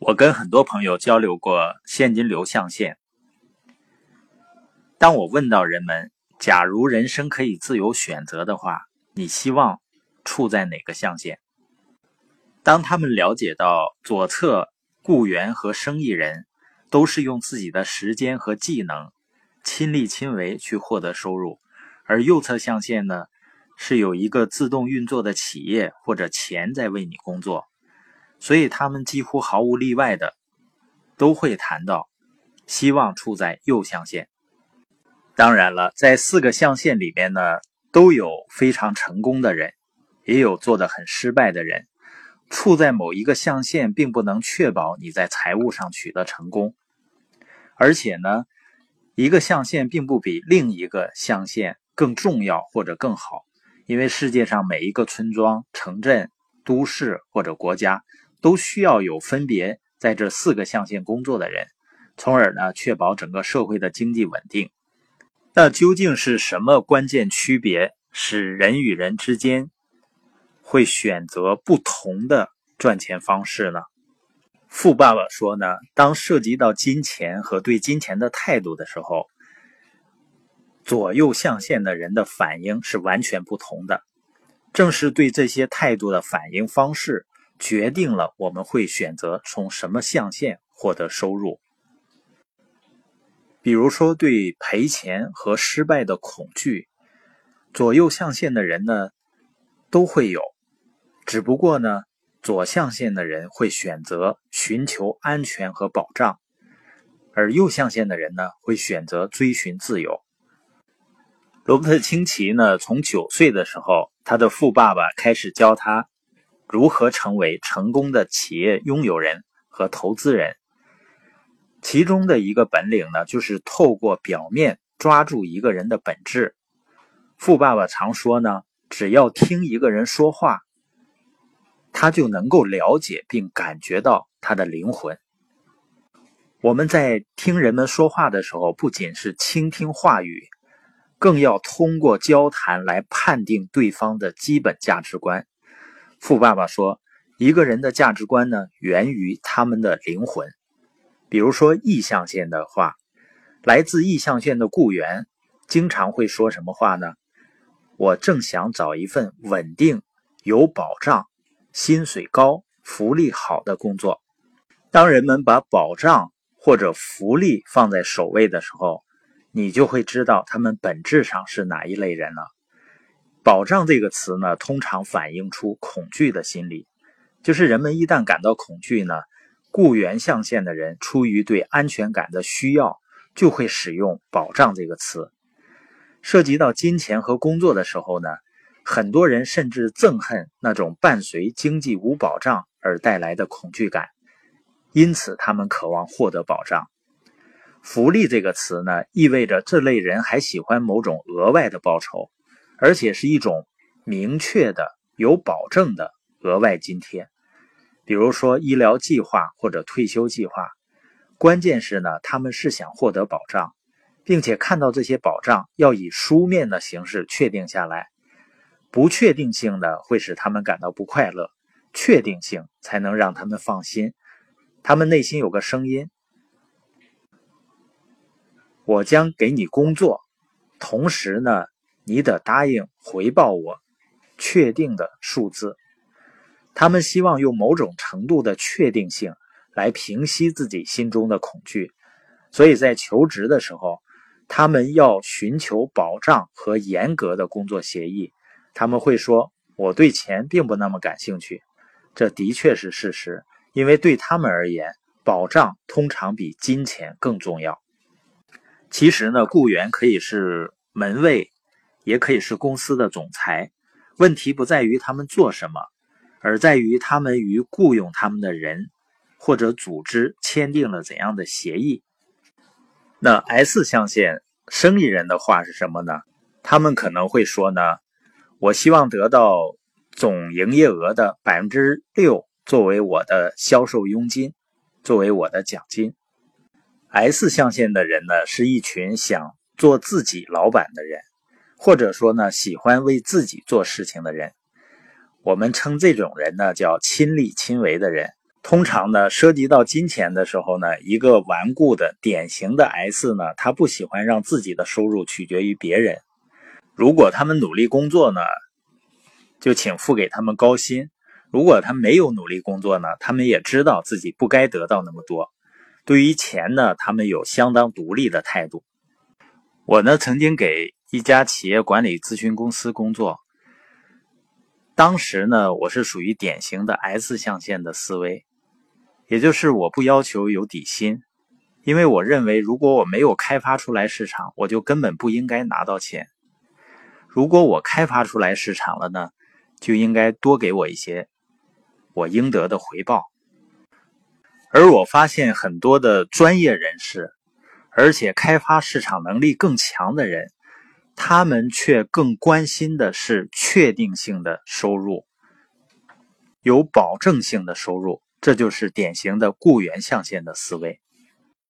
我跟很多朋友交流过现金流象限。当我问到人们，假如人生可以自由选择的话，你希望处在哪个象限？当他们了解到左侧雇员和生意人都是用自己的时间和技能亲力亲为去获得收入，而右侧象限呢，是有一个自动运作的企业或者钱在为你工作。所以他们几乎毫无例外的都会谈到希望处在右象限。当然了，在四个象限里面呢，都有非常成功的人，也有做的很失败的人。处在某一个象限，并不能确保你在财务上取得成功。而且呢，一个象限并不比另一个象限更重要或者更好，因为世界上每一个村庄、城镇、都市或者国家。都需要有分别在这四个象限工作的人，从而呢确保整个社会的经济稳定。那究竟是什么关键区别使人与人之间会选择不同的赚钱方式呢？富爸爸说呢，当涉及到金钱和对金钱的态度的时候，左右象限的人的反应是完全不同的。正是对这些态度的反应方式。决定了我们会选择从什么象限获得收入。比如说，对赔钱和失败的恐惧，左右象限的人呢都会有，只不过呢，左象限的人会选择寻求安全和保障，而右象限的人呢会选择追寻自由。罗伯特清崎呢，从九岁的时候，他的富爸爸开始教他。如何成为成功的企业拥有人和投资人？其中的一个本领呢，就是透过表面抓住一个人的本质。富爸爸常说呢，只要听一个人说话，他就能够了解并感觉到他的灵魂。我们在听人们说话的时候，不仅是倾听话语，更要通过交谈来判定对方的基本价值观。富爸爸说：“一个人的价值观呢，源于他们的灵魂。比如说，意象线的话，来自意象线的雇员经常会说什么话呢？我正想找一份稳定、有保障、薪水高、福利好的工作。当人们把保障或者福利放在首位的时候，你就会知道他们本质上是哪一类人了。”保障这个词呢，通常反映出恐惧的心理，就是人们一旦感到恐惧呢，雇员象限的人出于对安全感的需要，就会使用保障这个词。涉及到金钱和工作的时候呢，很多人甚至憎恨那种伴随经济无保障而带来的恐惧感，因此他们渴望获得保障。福利这个词呢，意味着这类人还喜欢某种额外的报酬。而且是一种明确的、有保证的额外津贴，比如说医疗计划或者退休计划。关键是呢，他们是想获得保障，并且看到这些保障要以书面的形式确定下来。不确定性呢，会使他们感到不快乐；确定性才能让他们放心。他们内心有个声音：我将给你工作，同时呢。你得答应回报我确定的数字。他们希望用某种程度的确定性来平息自己心中的恐惧，所以在求职的时候，他们要寻求保障和严格的工作协议。他们会说：“我对钱并不那么感兴趣。”这的确是事实，因为对他们而言，保障通常比金钱更重要。其实呢，雇员可以是门卫。也可以是公司的总裁。问题不在于他们做什么，而在于他们与雇佣他们的人或者组织签订了怎样的协议。那 S 象限生意人的话是什么呢？他们可能会说呢：“我希望得到总营业额的百分之六作为我的销售佣金，作为我的奖金。”S 象限的人呢，是一群想做自己老板的人。或者说呢，喜欢为自己做事情的人，我们称这种人呢叫亲力亲为的人。通常呢，涉及到金钱的时候呢，一个顽固的典型的 S 呢，他不喜欢让自己的收入取决于别人。如果他们努力工作呢，就请付给他们高薪；如果他没有努力工作呢，他们也知道自己不该得到那么多。对于钱呢，他们有相当独立的态度。我呢，曾经给一家企业管理咨询公司工作，当时呢，我是属于典型的 S 象限的思维。也就是我不要求有底薪，因为我认为如果我没有开发出来市场，我就根本不应该拿到钱。如果我开发出来市场了呢，就应该多给我一些我应得的回报。而我发现很多的专业人士，而且开发市场能力更强的人，他们却更关心的是确定性的收入，有保证性的收入。这就是典型的雇员象限的思维。